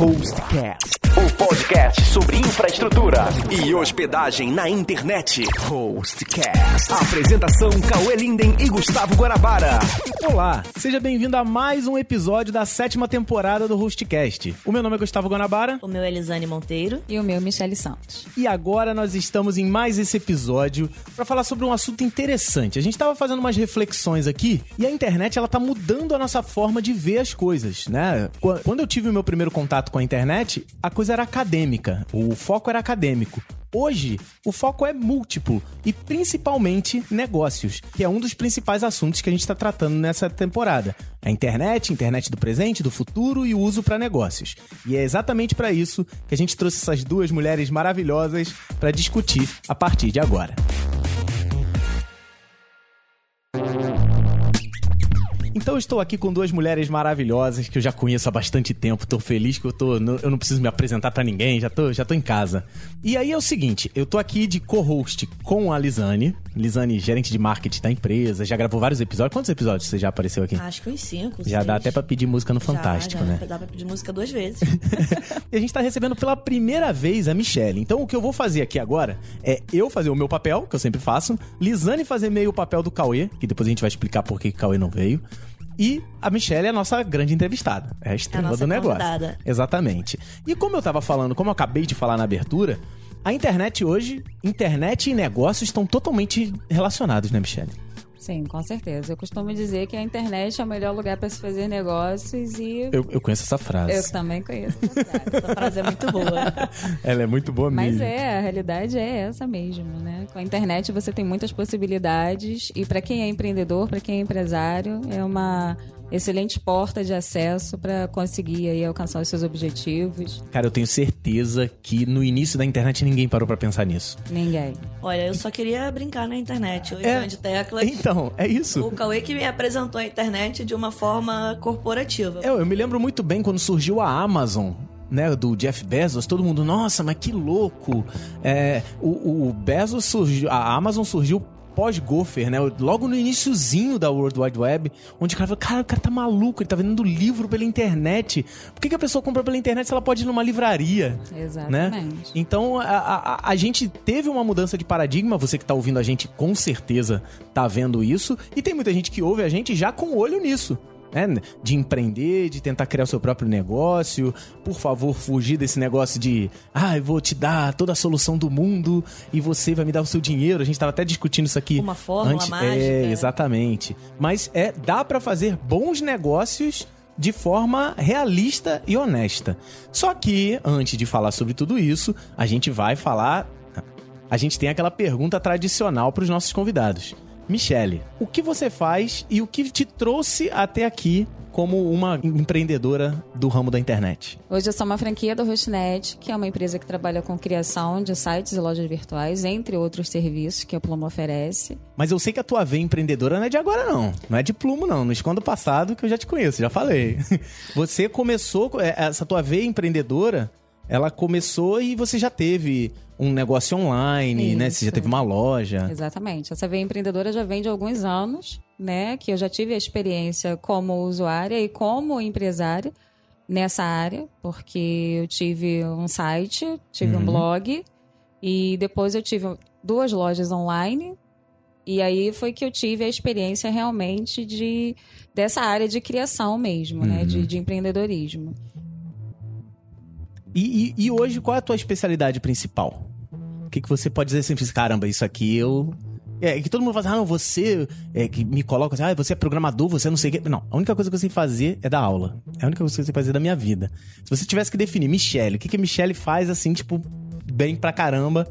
Hostcast. O podcast sobre infraestrutura e hospedagem na internet. Hostcast. Apresentação Cauê Linden e Gustavo Guarabara. Olá, seja bem-vindo a mais um episódio da sétima temporada do Hostcast. O meu nome é Gustavo Guanabara O meu é Elisane Monteiro. E o meu, Michele Santos. e agora nós estamos em mais esse episódio para falar sobre um assunto interessante. A gente estava fazendo umas reflexões aqui e a internet ela tá mudando a nossa forma de ver as coisas, né? Qu- Quando eu tive o meu primeiro contato com a internet, a coisa era acadêmica, o foco era acadêmico. Hoje, o foco é múltiplo e principalmente negócios, que é um dos principais assuntos que a gente está tratando nessa temporada. A internet, internet do presente, do futuro e o uso para negócios. E é exatamente para isso que a gente trouxe essas duas mulheres maravilhosas para discutir a partir de agora. Então eu estou aqui com duas mulheres maravilhosas que eu já conheço há bastante tempo. Tô feliz que eu tô, eu não preciso me apresentar pra ninguém, já tô, já tô em casa. E aí é o seguinte, eu tô aqui de co-host com a Lisane. Lisane, gerente de marketing da empresa, já gravou vários episódios. Quantos episódios você já apareceu aqui? Acho que uns cinco. já seis. dá até pra pedir música no Já, Fantástico, já, né? Dá pra pedir música duas vezes. E a gente tá recebendo pela primeira vez a Michelle. Então o que eu vou fazer aqui agora é eu fazer o meu papel, que eu sempre faço, Lisane fazer meio o papel do Cauê, que depois a gente vai explicar por que que o Cauê não veio. E a Michelle é a nossa grande entrevistada. É a estrela nossa do negócio. convidada. Exatamente. E como eu tava falando, como eu acabei de falar na abertura, a internet hoje, internet e negócios estão totalmente relacionados, né, Michelle? Sim, com certeza. Eu costumo dizer que a internet é o melhor lugar para se fazer negócios e eu, Eu, eu conheço essa frase. também conheço essa frase. Essa frase é muito boa. Ela é muito boa Mas mesmo. é, a realidade é essa mesmo, né? Com a internet você tem muitas possibilidades e para quem é empreendedor, para quem é empresário, é uma excelente porta de acesso para conseguir aí alcançar os seus objetivos. Cara, eu tenho certeza que no início da internet ninguém parou pra pensar nisso. Ninguém. Olha, eu só queria brincar na internet. Hoje, É. de teclas. Então, é isso. O Cauê que me apresentou a internet de uma forma corporativa. Eu, eu me lembro muito bem quando surgiu a Amazon. Né, do Jeff Bezos, todo mundo, nossa, mas que louco! É, o, o Bezos surgiu, a Amazon surgiu pós-Gopher, né? Logo no iniciozinho da World Wide Web, onde o cara falou, cara, o cara tá maluco, ele tá vendendo livro pela internet. Por que, que a pessoa compra pela internet se ela pode ir numa livraria? né? Exatamente. Então a, a, a gente teve uma mudança de paradigma. Você que tá ouvindo a gente com certeza tá vendo isso. E tem muita gente que ouve a gente já com o olho nisso. Né? De empreender, de tentar criar o seu próprio negócio. Por favor, fugir desse negócio de ah, eu vou te dar toda a solução do mundo e você vai me dar o seu dinheiro. A gente tava até discutindo isso aqui. Uma fórmula mágica. É, exatamente. Mas é dá pra fazer bons negócios de forma realista e honesta. Só que, antes de falar sobre tudo isso, a gente vai falar. A gente tem aquela pergunta tradicional para os nossos convidados. Michele, o que você faz e o que te trouxe até aqui como uma empreendedora do ramo da internet? Hoje eu sou uma franquia do Hostnet, que é uma empresa que trabalha com criação de sites e lojas virtuais, entre outros serviços que a Pluma oferece. Mas eu sei que a tua veia empreendedora não é de agora, não. Não é de plumo, não. Não esconda o passado que eu já te conheço, já falei. Você começou, é, essa tua veia empreendedora, ela começou e você já teve um negócio online, né? Você já Isso. teve uma loja. Exatamente. Essa veia empreendedora já vem de alguns anos, né? Que eu já tive a experiência como usuária e como empresária nessa área, porque eu tive um site, tive Uhum. um blog e depois eu tive duas lojas online. E aí foi que eu tive a experiência realmente de dessa área de criação mesmo, né? Uhum. De, de empreendedorismo. E, e- e hoje, qual é a tua especialidade principal? O que, que você pode dizer assim, caramba, isso aqui eu. É que todo mundo fala assim, ah, não, você é, que me coloca assim, ah, você é programador, você não sei o quê. Não, a única coisa que eu sei fazer é dar aula. É a única coisa que eu sei fazer da minha vida. Se você tivesse que definir, Michelle, o que, que a Michelle faz assim, tipo, bem pra caramba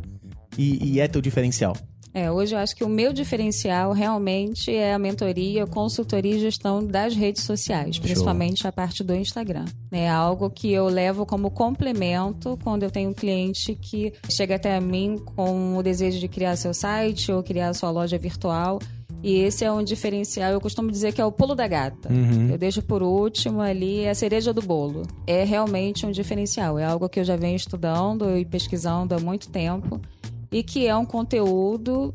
e, e é teu diferencial? É, hoje eu acho que o meu diferencial realmente é a mentoria, consultoria e gestão das redes sociais, principalmente a parte do Instagram. É algo que eu levo como complemento quando eu tenho um cliente que chega até mim com o desejo de criar seu site ou criar sua loja virtual. E esse é um diferencial, eu costumo dizer que é o pulo da gata. Eu deixo por último ali é a cereja do bolo. É realmente um diferencial, é algo que eu já venho estudando e pesquisando há muito tempo e que é um conteúdo,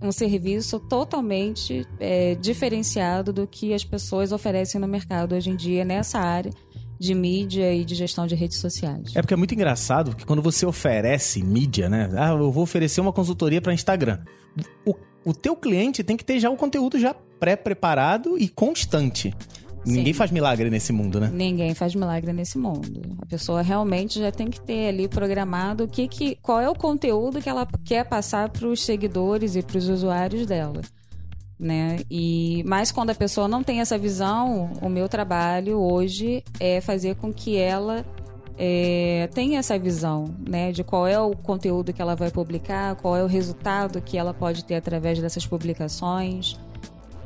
um serviço totalmente é, diferenciado do que as pessoas oferecem no mercado hoje em dia nessa área de mídia e de gestão de redes sociais. É porque é muito engraçado que quando você oferece mídia, né? Ah, eu vou oferecer uma consultoria para Instagram. O, o teu cliente tem que ter já o conteúdo já pré-preparado e constante. Ninguém faz milagre nesse mundo, né? Ninguém faz milagre nesse mundo. A pessoa realmente já tem que ter ali programado o que, que qual é o conteúdo que ela quer passar para os seguidores e para os usuários dela. Né? E mas quando a pessoa não tem essa visão, o meu trabalho hoje é fazer com que ela é, tenha essa visão, né, de qual é o conteúdo que ela vai publicar, qual é o resultado que ela pode ter através dessas publicações.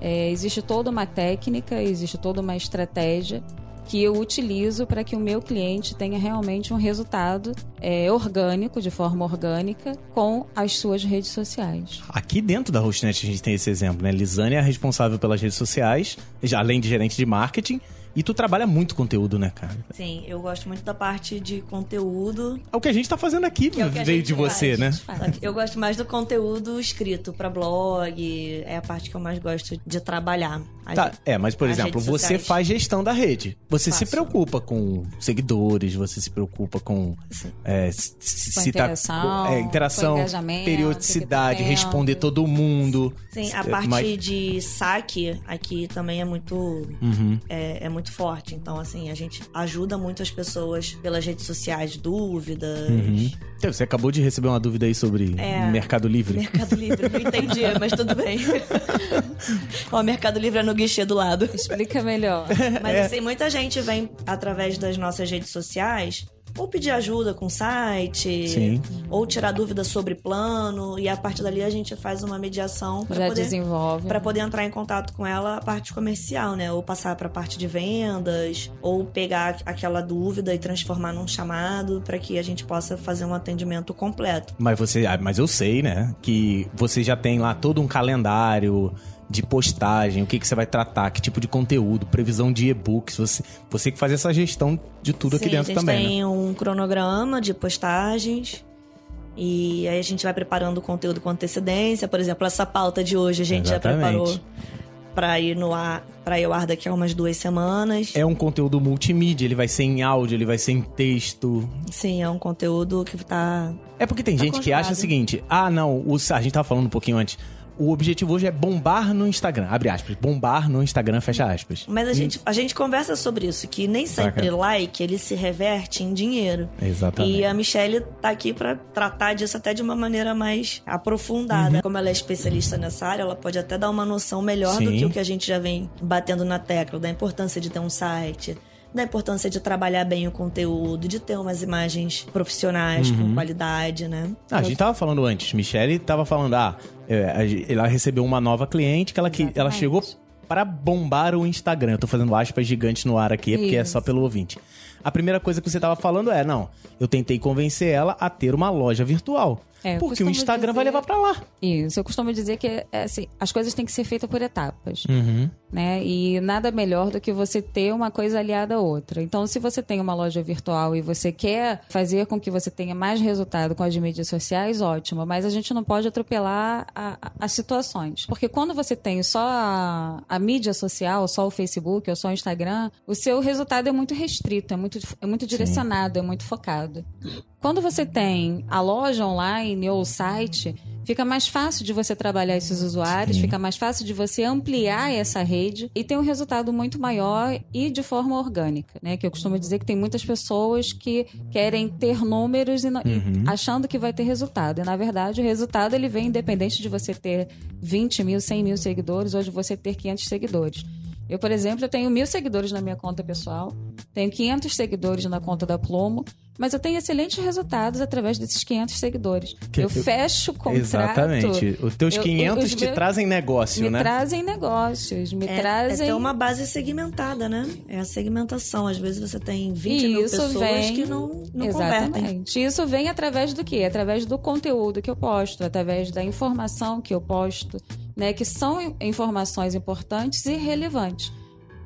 É, existe toda uma técnica, existe toda uma estratégia que eu utilizo para que o meu cliente tenha realmente um resultado é, orgânico, de forma orgânica, com as suas redes sociais. Aqui dentro da Hostnet a gente tem esse exemplo, né? Lisane é responsável pelas redes sociais, além de gerente de marketing. E tu trabalha muito conteúdo, né, cara? Sim, eu gosto muito da parte de conteúdo. É o que a gente tá fazendo aqui, é que a veio gente de você, faz. né? Faz. Eu gosto mais do conteúdo escrito pra blog, é a parte que eu mais gosto de trabalhar. Tá, é, mas por exemplo, você faz gestão da rede. Você se Faço. preocupa com seguidores, você se preocupa com é, se, se Com se tá- interação, é, interação, periodicidade, que que tá responder todo mundo. Sim, a É, parte mas- de saque aqui também é muito Uhum. é, é muito forte. Então, assim, a gente ajuda muito as pessoas pelas redes sociais, dúvidas. Uhum. Então, Você acabou de receber uma dúvida aí sobre É. Mercado Livre. Mercado Livre, não entendi, mas tudo bem. Ó, Mercado Livre é no guichê do lado. Explica melhor. Mas É. assim, muita gente vem através das nossas redes sociais ou pedir ajuda com site, Sim. ou tirar dúvidas sobre plano, e a partir dali a gente faz uma mediação para Já poder desenvolve. para poder entrar em contato com ela a parte comercial, né? Ou passar para a parte de vendas, ou pegar aquela dúvida e transformar num chamado para que a gente possa fazer um atendimento completo. Mas você, ah, mas eu sei, né, que você já tem lá todo um calendário de postagem, o que, que você vai tratar, que tipo de conteúdo, previsão de e-books, você, você que faz essa gestão de tudo aqui Sim, dentro a gente também, né? tem um cronograma de postagens. E aí a gente vai preparando o conteúdo com antecedência. Por exemplo, essa pauta de hoje a gente Exatamente. já preparou para ir no ar, para ir ao ar daqui a umas duas semanas. É um conteúdo multimídia, ele vai ser em áudio, ele vai ser em texto. Sim, é um conteúdo que tá É porque tem Tá gente que acha o seguinte: ah, não, o, a gente tava falando um pouquinho antes. O objetivo hoje é bombar no Instagram. Abre aspas. Bombar no Instagram, fecha aspas. Mas a gente, a gente conversa sobre isso, que nem sempre Saca. like ele se reverte em dinheiro. Exatamente. E a Michelle tá aqui pra tratar disso até de uma maneira mais aprofundada. Uhum. Como ela é especialista nessa área, ela pode até dar uma noção melhor do Sim. que o que a gente já vem batendo na tecla, da importância de ter um site, da importância de trabalhar bem o conteúdo, de ter umas imagens profissionais Uhum. com qualidade, né? Ah, a gente tava falando antes, Michelle tava falando, ah, é, ela recebeu uma nova cliente que ela, que, ela chegou para bombar o Instagram. Eu tô fazendo aspas gigantes no ar aqui, porque é só Isso. pelo ouvinte. A primeira coisa que você tava falando é, não, eu tentei convencer ela a ter uma loja virtual. É, porque o Instagram vai dizer- levar pra lá. Isso, eu costumo dizer que é, assim, as coisas têm que ser feitas por etapas. Uhum. né? E nada melhor do que você ter uma coisa aliada à outra. Então, se você tem uma loja virtual e você quer fazer com que você tenha mais resultado com as mídias sociais, ótimo. Mas a gente não pode atropelar as situações. Porque quando você tem só a, a mídia social, só o Facebook ou só o Instagram, o seu resultado é muito restrito, é muito, é muito direcionado, é muito focado. Quando você tem a loja online ou o site, fica mais fácil de você trabalhar esses usuários, Sim. fica mais fácil de você ampliar essa rede e ter um resultado muito maior e de forma orgânica, né? Que eu costumo dizer que tem muitas pessoas que querem ter números e, não- Uhum. achando que vai ter resultado. E na verdade o resultado ele vem independente de você ter 20 mil, 100 mil seguidores ou de você ter 500 seguidores. Eu, por exemplo, eu tenho mil seguidores na minha conta pessoal, tenho 500 seguidores na conta da Plumo, mas eu tenho excelentes resultados através desses 500 seguidores. Que- eu fecho o contrato. Exatamente. Os teus eu- 500 os te meus- trazem negócio, me né? trazem negócios, me É, trazem. é ter uma base segmentada, né? É a segmentação. Às vezes você tem 20 E mil isso pessoas vem- que não, não convertem. Exatamente. Isso vem através do quê? Através do conteúdo que eu posto, através da informação que eu posto, né? Que são in- informações importantes e relevantes.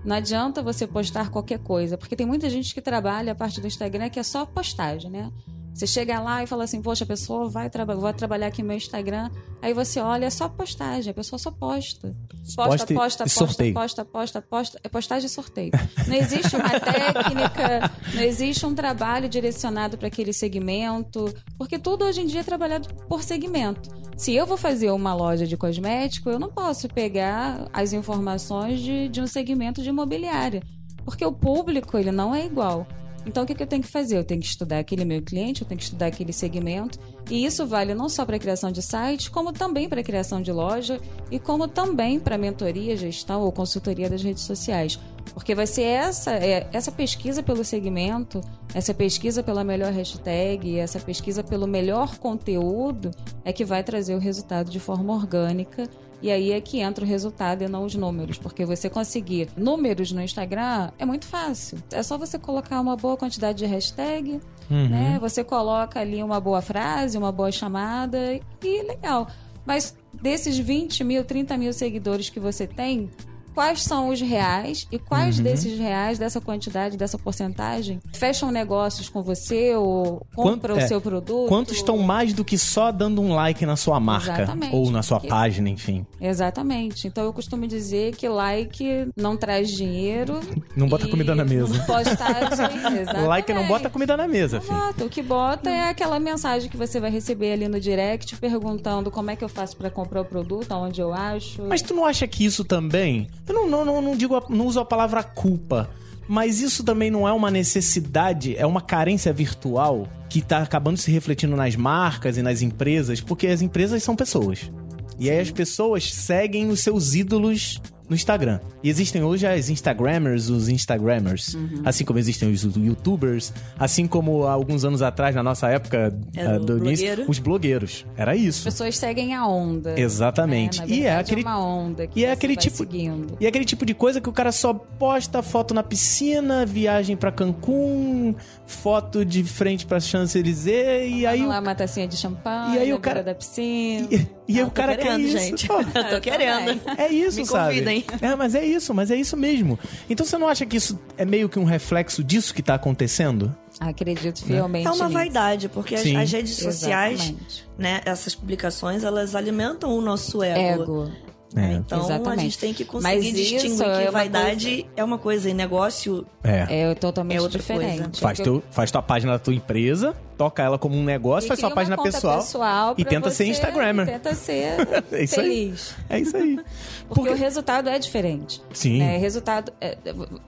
Não adianta você postar qualquer coisa, porque tem muita gente que trabalha a parte do Instagram que é só postagem, né? Você chega lá e fala assim, poxa, a pessoa vai, traba vai trabalhar aqui no meu Instagram. Aí você olha, é só postagem, a pessoa só posta. Posta, posta, posta, sorteio. posta, posta, posta. É postagem e sorteio. Não existe uma técnica, não existe um trabalho direcionado para aquele segmento, porque tudo hoje em dia é trabalhado por segmento. Se eu vou fazer uma loja de cosmético, eu não posso pegar as informações de, de um segmento de imobiliária, porque o público ele não é igual. Então, o que, que eu tenho que fazer? Eu tenho que estudar aquele meu cliente, eu tenho que estudar aquele segmento. E isso vale não só para a criação de site, como também para a criação de loja e como também para mentoria, gestão ou consultoria das redes sociais. Porque vai ser essa, é, essa pesquisa pelo segmento, essa pesquisa pela melhor hashtag, essa pesquisa pelo melhor conteúdo é que vai trazer o resultado de forma orgânica e aí é que entra o resultado e não os números. Porque você conseguir números no Instagram é muito fácil. É só você colocar uma boa quantidade de hashtag, né? Você coloca ali uma boa frase, uma boa chamada e legal. Mas desses 20 mil, 30 mil seguidores que você tem, quais são os reais e quais desses reais, dessa quantidade, dessa porcentagem, fecham negócios com você ou compram Quanto- é, o seu produto? Quantos estão mais do que só dando um like na sua marca? Exatamente. Ou na sua Que- página, enfim. Exatamente. Então eu costumo dizer que like não traz dinheiro. Não bota comida na mesa. Postagem, exatamente. Like não bota comida na mesa, Não filho. bota. O que bota é aquela mensagem que você vai receber ali no direct perguntando como é que eu faço pra comprar o produto, aonde eu acho. Mas tu não acha que isso também. Eu não, não, não, digo, não uso a palavra culpa. Mas isso também não é uma necessidade, é uma carência virtual que tá acabando se refletindo nas marcas e nas empresas, porque as empresas são pessoas. E aí as pessoas seguem os seus ídolos no Instagram. E existem hoje as Instagrammers, os Instagrammers. Uhum. Assim como existem os YouTubers, assim como há alguns anos atrás, na nossa época Era ah, o do início, os blogueiros. Era As isso. pessoas seguem a onda. Exatamente. né? Na E é verdade, aquele- uma onda que e é aquele tipo- seguindo. E é aquele tipo de coisa que o cara só posta foto na piscina, viagem pra Cancún, foto de frente pra Champs-Élysées e aí Vamos o, lá, uma tacinha de champanhe, E aí o cara- da piscina. e, e aí o cara quer querendo, isso. gente. pô. Eu tô querendo. É isso, Me sabe? convidem. É, mas é isso, mas é isso mesmo. Então você não acha que isso é meio que um reflexo disso que tá acontecendo? Acredito fielmente É uma nisso. vaidade, porque as, as redes sociais, Exatamente. né, essas publicações, elas alimentam o nosso ego. Ego. É. Então a Exatamente. gente tem que Mas conseguir isso distinguir é que uma vaidade é uma coisa e negócio É. É totalmente É outra diferente. coisa. Faz, Porque teu, faz tua página da tua empresa, toca ela como um negócio, E faz sua página conta pessoal, e tenta ser Instagrammer. e Tenta ser É isso aí. feliz. É isso aí. Porque, o resultado é diferente. Sim. Né? Resultado é-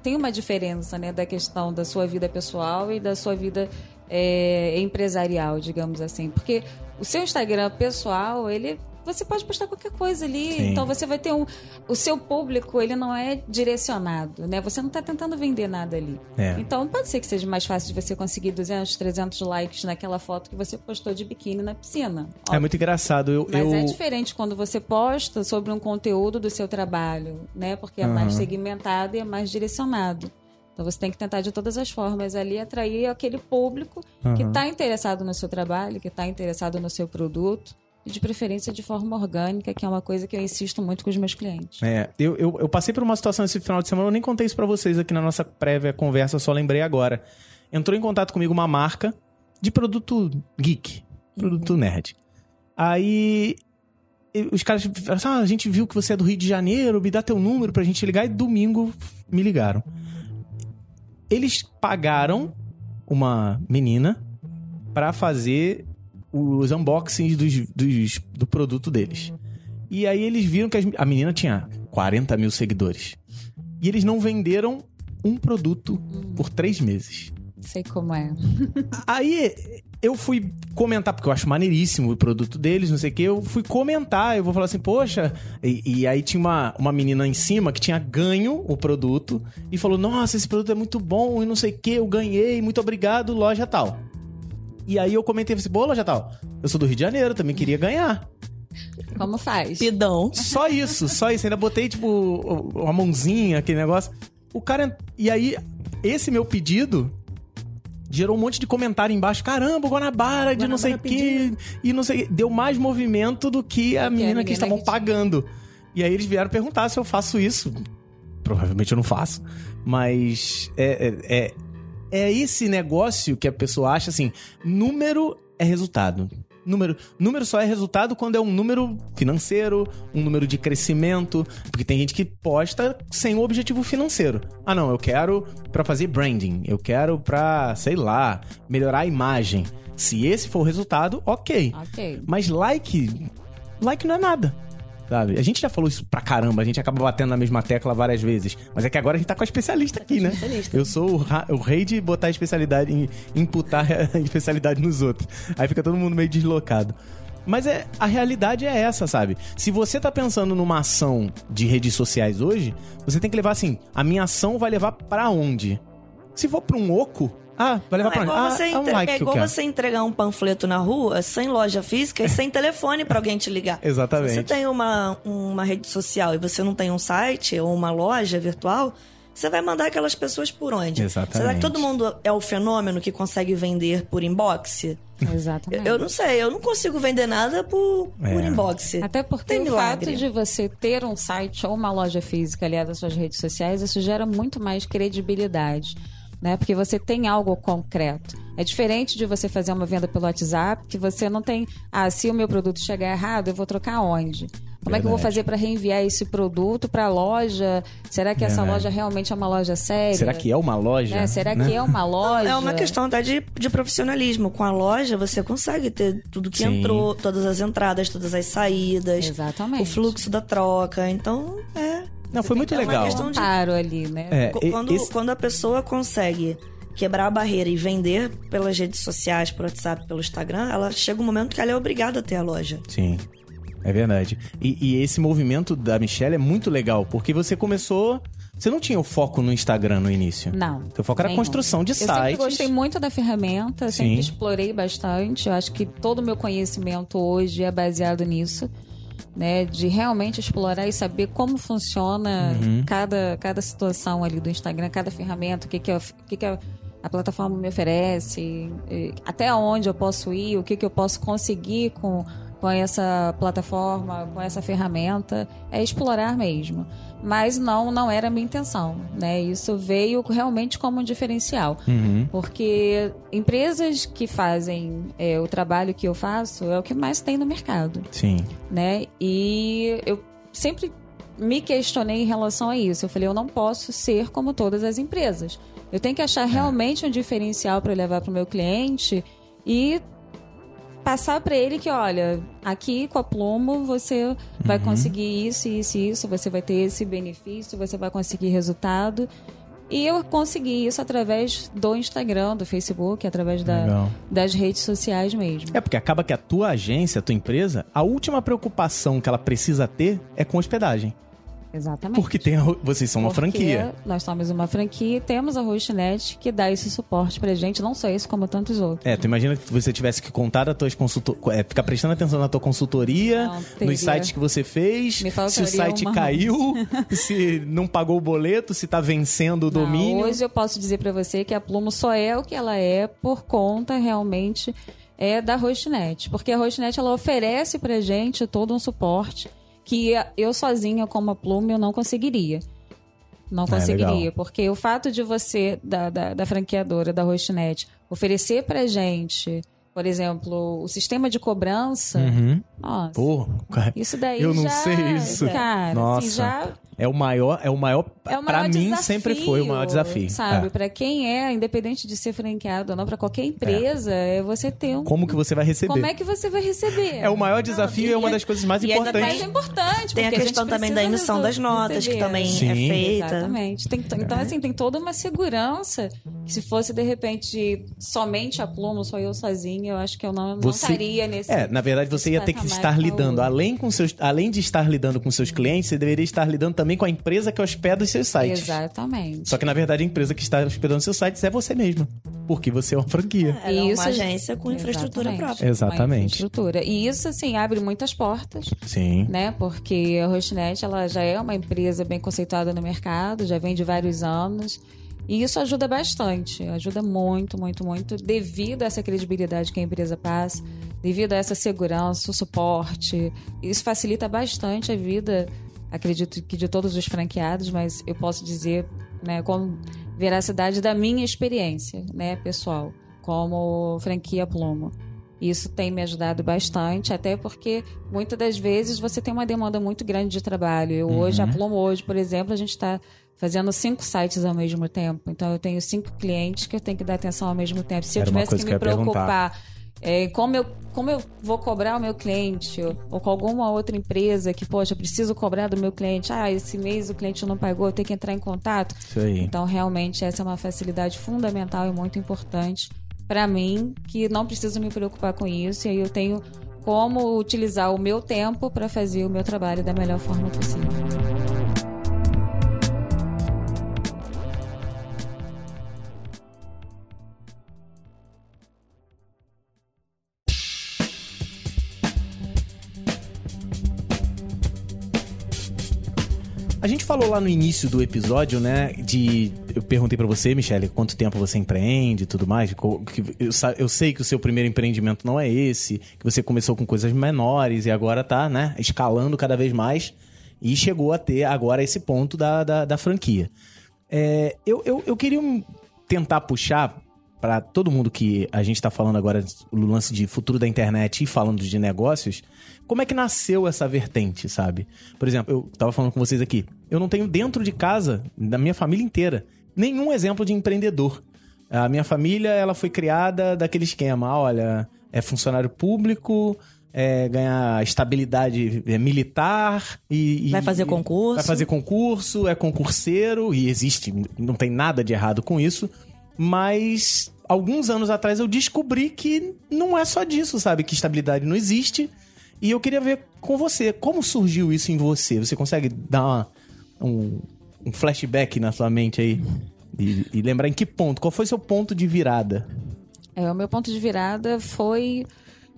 tem uma diferença, né, da questão da sua vida pessoal e da sua vida é, empresarial, digamos assim. Porque o seu Instagram pessoal, ele você pode postar qualquer coisa ali. Sim. Então você vai ter um o seu público, ele não é direcionado, né? Você não está tentando vender nada ali. É. Então pode ser que seja mais fácil de você conseguir 200, 300 likes naquela foto que você postou de biquíni na piscina. É muito engraçado. Eu, Mas eu... é diferente quando você posta sobre um conteúdo do seu trabalho, né? Porque é mais Aham. segmentado e é mais direcionado. Então você tem que tentar de todas as formas ali atrair aquele público que Aham. está interessado no seu trabalho, que está interessado no seu produto. E de preferência de forma orgânica, que é uma coisa que eu insisto muito com os meus clientes. É, eu, eu, eu passei por uma situação esse final de semana, eu nem contei isso pra vocês aqui na nossa prévia conversa, só lembrei agora. Entrou em contato comigo uma marca de produto geek, produto nerd. Aí os caras falaram assim, ah, a gente viu que você é do Rio de Janeiro, me dá teu número pra gente ligar, e domingo me ligaram. Eles pagaram uma menina pra fazer os unboxings dos, dos- do produto deles. E aí eles viram que as- a menina tinha 40 mil seguidores. E eles não venderam um produto por três meses. Sei como é. Aí eu fui comentar, porque eu acho maneiríssimo o produto deles, não sei o que. Eu fui comentar, eu vou falar assim, poxa. E, e aí tinha uma, uma menina em cima que tinha ganho o produto e falou: Nossa, esse produto é muito bom e não sei o que, eu ganhei, muito obrigado, loja tal. E aí eu comentei assim, pô, loja tal, eu sou do Rio de Janeiro, também queria ganhar. Como faz? pidão. Só isso, só isso. Ainda botei, tipo, uma mãozinha, aquele negócio. O cara. E aí, esse meu pedido gerou um monte de comentário embaixo. Caramba, Guanabara, de não sei o quê. E não sei. Deu mais movimento do que a menina que menina estavam que tinha. pagando. E aí eles vieram perguntar se eu faço isso. Provavelmente eu não faço. Mas é, é- é- é esse negócio que a pessoa acha assim: número é resultado. Número, número só é resultado quando é um número financeiro, um número de crescimento, porque tem gente que posta sem o objetivo financeiro. Ah, não, eu quero para fazer branding, eu quero pra, sei lá, melhorar a imagem. Se esse for o resultado, ok. Ok. Mas like, like não é nada. Sabe? A gente já falou isso pra caramba, a gente acaba batendo na mesma tecla várias vezes. Mas é que agora a gente tá com a especialista aqui, né? especialista. Eu sou o, o rei de botar especialidade, em, imputar a especialidade nos outros. Aí fica todo mundo meio deslocado. Mas é, a realidade é essa, sabe? Se você tá pensando numa ação de redes sociais hoje, você tem que levar assim: a minha ação vai levar pra onde? Se for pra um oco, ah, vai levar Não, é pra igual, onde? você Ah, é um entre- like é que eu igual quero. você entregar um panfleto na rua sem loja física e sem telefone pra alguém te ligar. Exatamente. Se você tem uma, uma rede social e você não tem um site ou uma loja virtual, você vai mandar aquelas pessoas por onde? Exatamente. Será que todo mundo é o fenômeno que consegue vender por inbox? Exatamente. Eu não sei, eu não consigo vender nada por, por É. inbox. Até porque Tem o milagre. fato de você ter um site ou uma loja física aliada às suas redes sociais, isso gera muito mais credibilidade. Né? Porque você tem algo concreto. É diferente de você fazer uma venda pelo WhatsApp, que você não tem. Ah, se o meu produto chegar errado, eu vou trocar onde? Como é que eu vou Verdade. fazer para reenviar esse produto para a loja? Será que essa Verdade. loja realmente é uma loja séria? Será que é uma loja? Né? Será né? que é uma loja? É uma questão até de, de profissionalismo. Com a loja, você consegue ter tudo que Sim. entrou, todas as entradas, todas as saídas, Exatamente. o fluxo da troca. Então, é. Não, foi muito É uma legal. questão de- Amparo ali, né? É, Qu- quando, esse- quando a pessoa consegue quebrar a barreira e vender pelas redes sociais, por WhatsApp, pelo Instagram, ela chega um momento que ela é obrigada a ter a loja. Sim. É verdade. E, e esse movimento da Michelle é muito legal, porque você começou. Você não tinha o foco no Instagram no início. Não. Teu foco era nenhum. construção de eu sempre sites. gostei muito da ferramenta, sempre Sim. explorei bastante. Eu acho que todo o meu conhecimento hoje é baseado nisso. Né, de realmente explorar e saber como funciona Uhum. cada, cada situação ali do Instagram, cada ferramenta, o que, que, eu- o que, que a, a plataforma me oferece, até onde eu posso ir, o que, que eu posso conseguir com, com essa plataforma, com essa ferramenta, é explorar mesmo. Mas não, não era a minha intenção, né? Isso veio realmente como um diferencial. Uhum. Porque empresas que fazem é, o trabalho que eu faço é o que mais tem no mercado, Sim. né? E eu sempre me questionei em relação a isso. Eu falei, eu não posso ser como todas as empresas. Eu tenho que achar realmente um diferencial para levar para o meu cliente e passar para ele que, olha, aqui com a Plumo você vai conseguir isso, isso e isso, você vai ter esse benefício, você vai conseguir resultado. E eu consegui isso através do Instagram, do Facebook, através da, das redes sociais mesmo. É porque acaba que a tua agência, a tua empresa, a última preocupação que ela precisa ter é com hospedagem. Exatamente. Porque tem a, vocês são uma Porque franquia. Nós somos uma franquia e temos a Hostnet que dá esse suporte pra gente, não só esse, como tantos outros. É, tu imagina que você tivesse que contar das tuas consultor... é, ficar prestando atenção na tua consultoria, Não, nos sites que você fez, se o site uma caiu, se não pagou o boleto, se tá vencendo o Não, domínio. hoje eu posso dizer pra você que a Plumo só é o que ela é por conta realmente é da Hostnet, porque a Hostnet ela oferece pra gente todo um suporte que eu sozinha como a Plumo eu não conseguiria. Não É, conseguiria, legal. porque o fato de você, da, da, da franqueadora, da Hostnet, oferecer pra gente, por exemplo, o sistema de cobrança, Uhum. nossa, Pô, cara, isso daí eu não já, sei isso. Cara, Nossa. assim, já é o maior, é o maior, é o pra maior mim sempre foi o maior desafio. Sabe, É. Pra quem é, independente de ser franqueado ou não, pra qualquer empresa, é. você ter um. Como que você vai receber? Como é que você vai receber? É o maior desafio e é uma das coisas mais e importantes. importante. Tem a questão gente também da emissão das notas, que receber. também Sim. é feita. Exatamente. Tem- então, assim, tem toda uma segurança que se fosse, de repente, somente a Plumo, só eu sozinha, eu acho que eu não, não Você- estaria nesse... É, na verdade você ia ter que estar a lidando, além, com seus, além de estar lidando com seus clientes, você deveria estar lidando também com a empresa que hospeda os seus sites. Exatamente. Só que na verdade a empresa que está hospedando seus sites é você mesma, porque você é uma franquia. Ela é Isso- uma agência com infraestrutura Exatamente. própria. Exatamente. Infraestrutura. E isso, assim, abre muitas portas. Sim. né? Porque a Hostnet ela já é uma empresa bem conceituada no mercado, já vem de vários anos. E isso ajuda bastante, ajuda muito, muito, muito, devido a essa credibilidade que a empresa passa, devido a essa segurança, o suporte. Isso facilita bastante a vida, acredito que de todos os franqueados, mas eu posso dizer, né, como veracidade da minha experiência, né, pessoal, como franquia Plumo. Isso tem me ajudado bastante, até porque muitas das vezes você tem uma demanda muito grande de trabalho. Eu uhum. hoje, a Plumo hoje, por exemplo, a gente está fazendo cinco sites ao mesmo tempo. Então eu tenho cinco clientes que eu tenho que dar atenção ao mesmo tempo. Se Era eu tivesse que me que preocupar é, como, eu, como eu vou cobrar o meu cliente, ou, com alguma outra empresa que, poxa, eu preciso cobrar do meu cliente, ah, esse mês o cliente não pagou, eu tenho que entrar em contato. Então, realmente, essa é uma facilidade fundamental e muito importante para mim, que não preciso me preocupar com isso, e aí eu tenho como utilizar o meu tempo para fazer o meu trabalho da melhor forma possível. A gente falou lá no início do episódio, né, de eu perguntei para você, Michele, quanto tempo você empreende e tudo mais. Eu, sei que o seu primeiro empreendimento não é esse, que você começou com coisas menores e agora tá, né, escalando cada vez mais e chegou a ter agora esse ponto da, da, da franquia. É, eu, eu, eu queria tentar puxar para todo mundo que a gente está falando agora o lance de futuro da internet e falando de negócios, como é que nasceu essa vertente, sabe? Por exemplo, eu tava falando com vocês aqui, eu não tenho dentro de casa, da minha família inteira, nenhum exemplo de empreendedor. A minha família, ela foi criada daquele esquema, olha, é funcionário público, é, ganhar estabilidade é, militar e, vai fazer e, concurso. Vai fazer concurso, é concurseiro e existe, não tem nada de errado com isso. Mas alguns anos atrás eu descobri que não é só disso, sabe? Que estabilidade não existe. E eu queria ver com você, como surgiu isso em você? Você consegue dar uma, um, um, flashback na sua mente aí? E, e, lembrar em que ponto? Qual foi seu ponto de virada? É, o meu ponto de virada foi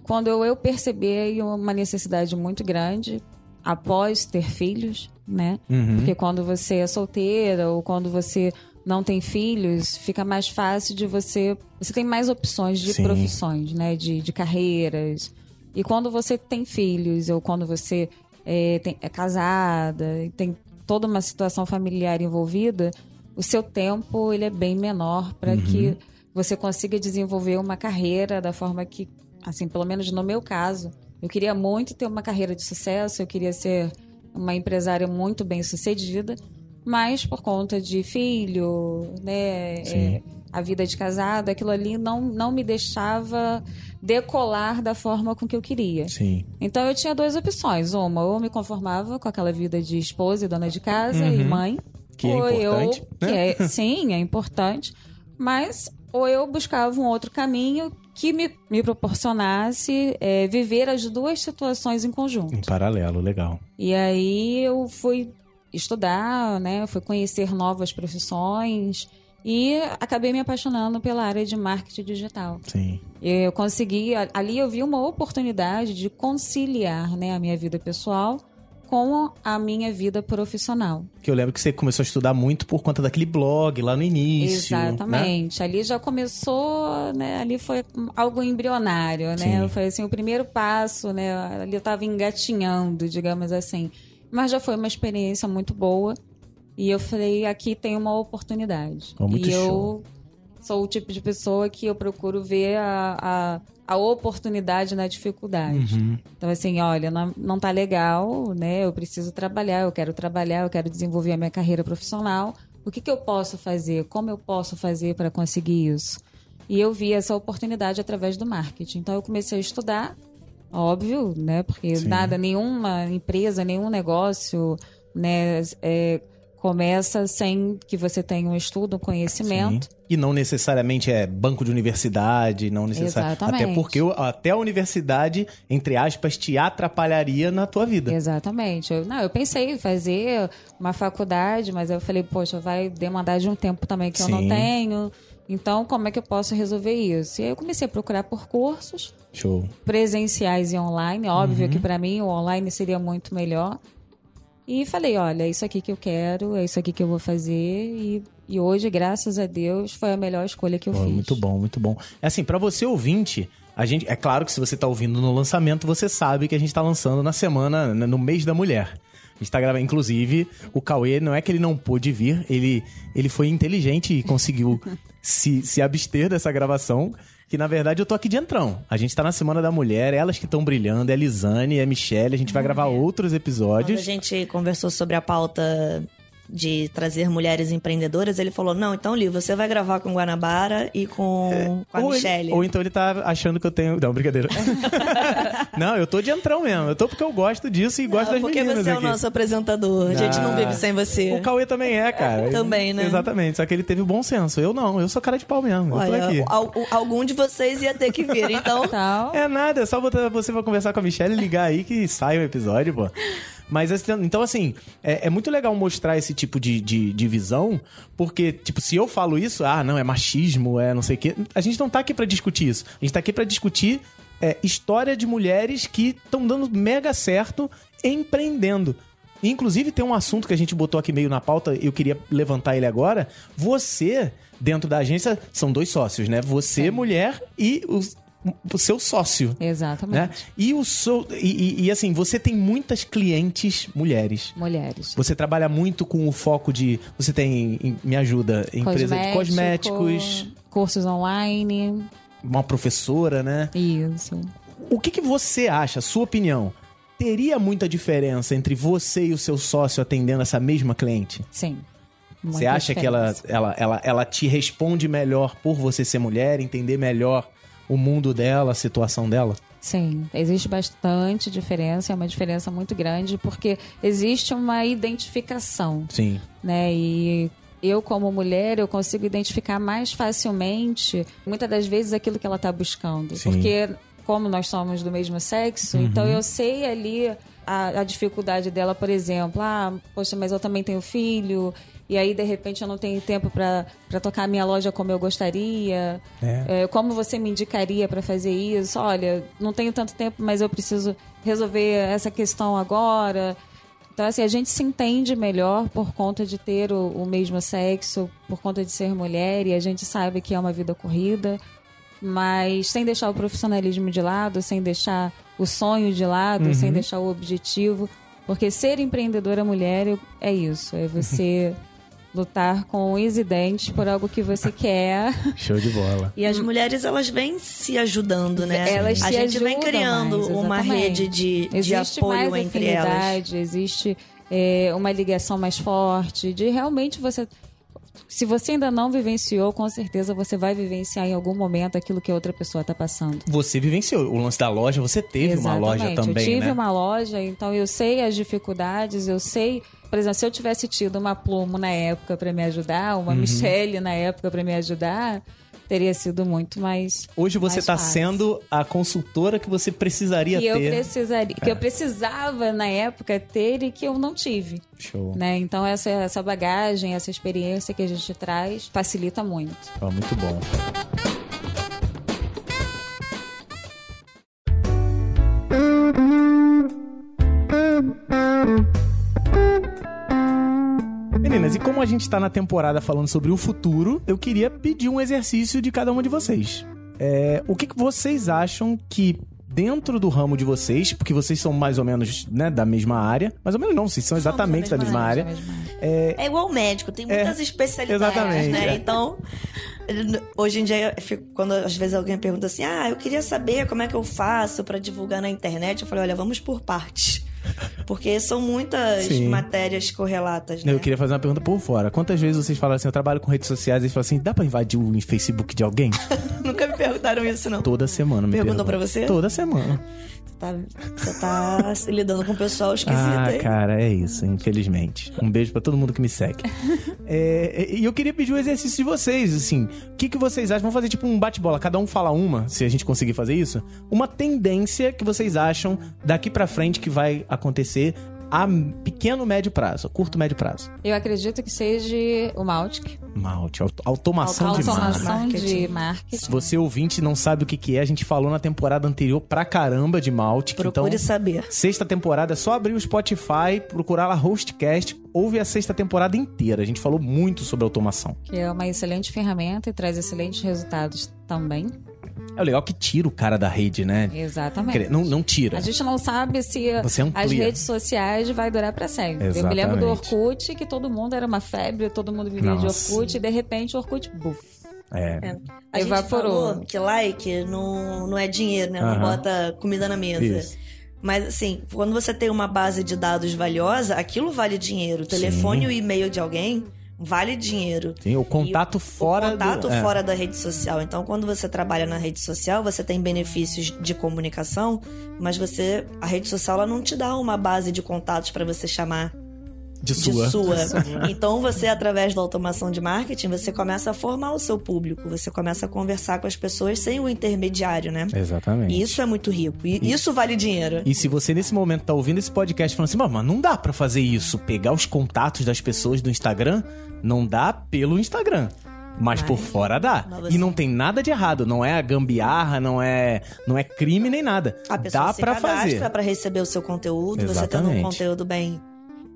quando eu percebi uma necessidade muito grande após ter filhos, né? Uhum. Porque quando você é solteira ou quando você não tem filhos, fica mais fácil de você. Você tem mais opções de Sim. profissões, né? De, de carreiras. E quando você tem filhos, ou quando você é, tem, é casada, e tem toda uma situação familiar envolvida, o seu tempo ele é bem menor para uhum. que você consiga desenvolver uma carreira da forma que, assim, pelo menos no meu caso, eu queria muito ter uma carreira de sucesso, eu queria ser uma empresária muito bem sucedida, mas por conta de filho, né, é, a vida de casado, aquilo ali não, não me deixava decolar da forma com que eu queria. Sim. Então eu tinha duas opções. Uma, ou eu me conformava com aquela vida de esposa e dona de casa uhum. e mãe. Que é ou é importante. Eu, né? que é, sim, é importante. Mas ou eu buscava um outro caminho que me, me proporcionasse é, viver as duas situações em conjunto. Em paralelo, legal. E aí eu fui estudar, né? Fui conhecer novas profissões e acabei me apaixonando pela área de marketing digital. Sim. Eu consegui, ali eu vi uma oportunidade de conciliar, né, a minha vida pessoal com a minha vida profissional. Que eu lembro que você começou a estudar muito por conta daquele blog lá no início. Né? Exatamente. Né? Ali já começou, né? Ali foi algo embrionário, né? Sim. Foi assim o primeiro passo, né? Ali eu estava engatinhando, digamos assim. Mas já foi uma experiência muito boa. E eu falei, aqui tem uma oportunidade. Oh, e show. eu sou o tipo de pessoa que eu procuro ver a, a, a oportunidade na dificuldade. Uhum. Então, assim, olha, não, não tá legal, né? Eu preciso trabalhar, eu quero trabalhar, eu quero desenvolver a minha carreira profissional. O que, que eu posso fazer? Como eu posso fazer para conseguir isso? E eu vi essa oportunidade através do marketing. Então, eu comecei a estudar óbvio, né? Porque Sim. nada, nenhuma empresa, nenhum negócio, né? É, começa sem que você tenha um estudo, um conhecimento. Sim. E não necessariamente é banco de universidade, não necessariamente. Até porque até a universidade, entre aspas, te atrapalharia na tua vida. Exatamente. Eu, não, eu pensei em fazer uma faculdade, mas eu falei, poxa, vai demandar de um tempo também que Sim. eu não tenho. Então, como é que eu posso resolver isso? E aí eu comecei a procurar por cursos. Show. Presenciais e online. Óbvio uhum. que para mim o online seria muito melhor. E falei, olha, é isso aqui que eu quero, é isso aqui que eu vou fazer. E, e hoje, graças a Deus, foi a melhor escolha que eu fiz. Muito bom, muito bom. É assim, para você ouvinte, a gente, é claro que se você tá ouvindo no lançamento, você sabe que a gente tá lançando na semana, no mês da mulher. A gente tá gravando. Inclusive, o Cauê não é que ele não pôde vir, ele, ele foi inteligente e conseguiu se, se abster dessa gravação. Que na verdade eu tô aqui de entrão. A gente tá na Semana da Mulher, elas que estão brilhando, é a Lisane, é a Michelle. A gente vai gravar outros Quando episódios. a gente conversou sobre a pauta de trazer mulheres empreendedoras, ele falou: Não, então, Li, você vai gravar com Guanabara e com, com a ou, ele- Michelle. ou então ele tá achando que eu tenho. Não, brincadeira. não, eu tô de entrão mesmo. Eu tô porque eu gosto disso e gosto Não, das porque meninas você é o aqui. nosso apresentador. A gente não Ah. vive sem você. O Cauê também é, cara. Também, né? Exatamente. Só que ele teve bom senso. Eu não. Eu sou cara de pau mesmo. eu tô Olha, aqui. al- algum de vocês ia ter que vir, então. Tal. É nada, é só botar você pra conversar com a Michelle e ligar aí que sai o episódio, pô. Mas então, assim, é, é muito legal mostrar esse tipo de, de, de visão, porque, tipo, se eu falo isso, ah, não, é machismo, é não sei o quê. A gente não tá aqui pra discutir isso. A gente tá aqui pra discutir é, história de mulheres que estão dando mega certo empreendendo. Inclusive, tem um assunto que a gente botou aqui meio na pauta, eu queria levantar ele agora. Você, dentro da agência, são dois sócios, né? Você, mulher, e o, o seu sócio. Exatamente. Né? E o seu. E, e- e, assim, você tem muitas clientes mulheres. Mulheres. Você trabalha muito com o foco de. Você tem. em- Me ajuda, empresa de Cosmético, cosméticos, Cursos online. uma professora, né? Isso. O que, que você acha, sua opinião? Teria muita diferença entre você e o seu sócio atendendo essa mesma cliente? Sim. Você acha que ela, diferença. ela, ela, ela te responde melhor por você ser mulher, entender melhor o mundo dela, a situação dela? Sim, existe bastante diferença, é uma diferença muito grande, porque existe uma identificação, Sim. né? E eu, como mulher, eu consigo identificar mais facilmente, muitas das vezes, aquilo que ela está buscando. Sim. Porque, como nós somos do mesmo sexo, então eu sei ali a, a dificuldade dela, por exemplo. Ah, poxa, mas eu também tenho filho. E aí, de repente, eu não tenho tempo para tocar a minha loja como eu gostaria. É. É, como você me indicaria para fazer isso? Olha, não tenho tanto tempo, mas eu preciso resolver essa questão agora. Então, assim, a gente se entende melhor por conta de ter o, o mesmo sexo, por conta de ser mulher, e a gente sabe que é uma vida corrida, mas sem deixar o profissionalismo de lado, sem deixar o sonho de lado, sem deixar o objetivo. Porque ser empreendedora mulher é isso, é você lutar com unhas e dentes por algo que você quer. Show de bola. E as mulheres, elas vêm se ajudando, né? Elas a se gente vem criando mais, uma rede de, de apoio mais entre elas. afinidade, existe é, uma ligação mais forte, de realmente você. Se você ainda não vivenciou, com certeza você vai vivenciar em algum momento aquilo que a outra pessoa está passando. Você vivenciou o lance da loja, você teve uma loja Exatamente. também, Eu tive né? uma loja, então eu sei as dificuldades, eu sei. Por exemplo, se eu tivesse tido uma Plumo na época para me ajudar, uma Uhum. Michelle na época para me ajudar, teria sido muito mais. Hoje você está sendo a consultora que você precisaria que eu ter. precisaria, que eu precisava na época ter e que eu não tive. Show. Né? Então essa, essa bagagem, essa experiência que a gente traz facilita muito. Ó, muito bom. Meninas, e como a gente tá na temporada falando sobre o futuro, eu queria pedir um exercício de cada uma de vocês. É, o que, que vocês acham que dentro do ramo de vocês, porque vocês são mais ou menos né, da mesma área, mais ou menos não, vocês são exatamente da da mesma mesma área. Mesmo. É, É igual médico, tem muitas É, especialidades, exatamente, né? é. Então, hoje em dia, eu fico- quando às vezes alguém pergunta assim, ah, eu queria saber como é que eu faço pra divulgar na internet, eu falei, olha, vamos por partes. Porque são muitas Sim. matérias correlatas, né? Eu queria fazer uma pergunta por fora. Quantas vezes vocês falam assim, eu trabalho com redes sociais, e eles falam assim, dá pra invadir o Facebook de alguém? Nunca me perguntaram isso, não. Toda semana me Perguntou perguntam. pra você? Toda semana. Tá- você tá se lidando com o pessoal esquisito, Ah, hein? cara, é isso, infelizmente. Um beijo pra todo mundo que me segue. É, E eu queria pedir um exercício de vocês, assim. O que, que vocês acham? Vamos fazer tipo um bate-bola. Cada um fala uma, se a gente conseguir fazer isso. Uma tendência que vocês acham daqui pra frente que vai acontecer a pequeno, médio prazo, curto, médio prazo. Eu acredito que seja o Maltic. Malte, auto- automação, de Automação marketing. Automação de marketing. Se você ouvinte não sabe o que, que é, a gente falou na temporada anterior pra caramba de Malte. Procure então, saber. sexta temporada é só abrir o Spotify, procurar lá Hostcast, ouve a sexta temporada inteira. A gente falou muito sobre automação. Que é uma excelente ferramenta e traz excelentes resultados também. É o legal que tira o cara da rede, né? Exatamente. Não, não tira. A gente não sabe se as redes sociais vai durar pra sempre. Eu me lembro do Exatamente. Orkut, que todo mundo era uma febre, todo mundo vivia Nossa. de Orkut, e de repente o Orkut, buf. É. A gente Evaporou. falou que like não, não é dinheiro, né? Não Aham. bota comida na mesa. Isso. Mas assim, quando você tem uma base de dados valiosa, aquilo vale dinheiro. O telefone e o e-mail de alguém vale dinheiro. Sim, o contato o- fora o contato do... é. fora da rede social. Então, quando você trabalha na rede social, você tem benefícios de comunicação, mas você a rede social ela não te dá uma base de contatos para você chamar de de sua. sua. Então você, através da automação de marketing, você começa a formar o seu público, você começa a conversar com as pessoas sem o intermediário, né? Exatamente. E isso é muito rico. E isso vale dinheiro. E se você nesse momento tá ouvindo esse podcast falando assim, "Mas, não dá pra fazer isso, pegar os contatos das pessoas do Instagram, não dá pelo Instagram. Mas, Mas- por fora dá. Você- E não tem nada de errado, não é a gambiarra, não é, não é crime nem nada. A pessoa dá se cadastra fazer. para receber o seu conteúdo, você tendo Exatamente. um conteúdo bem,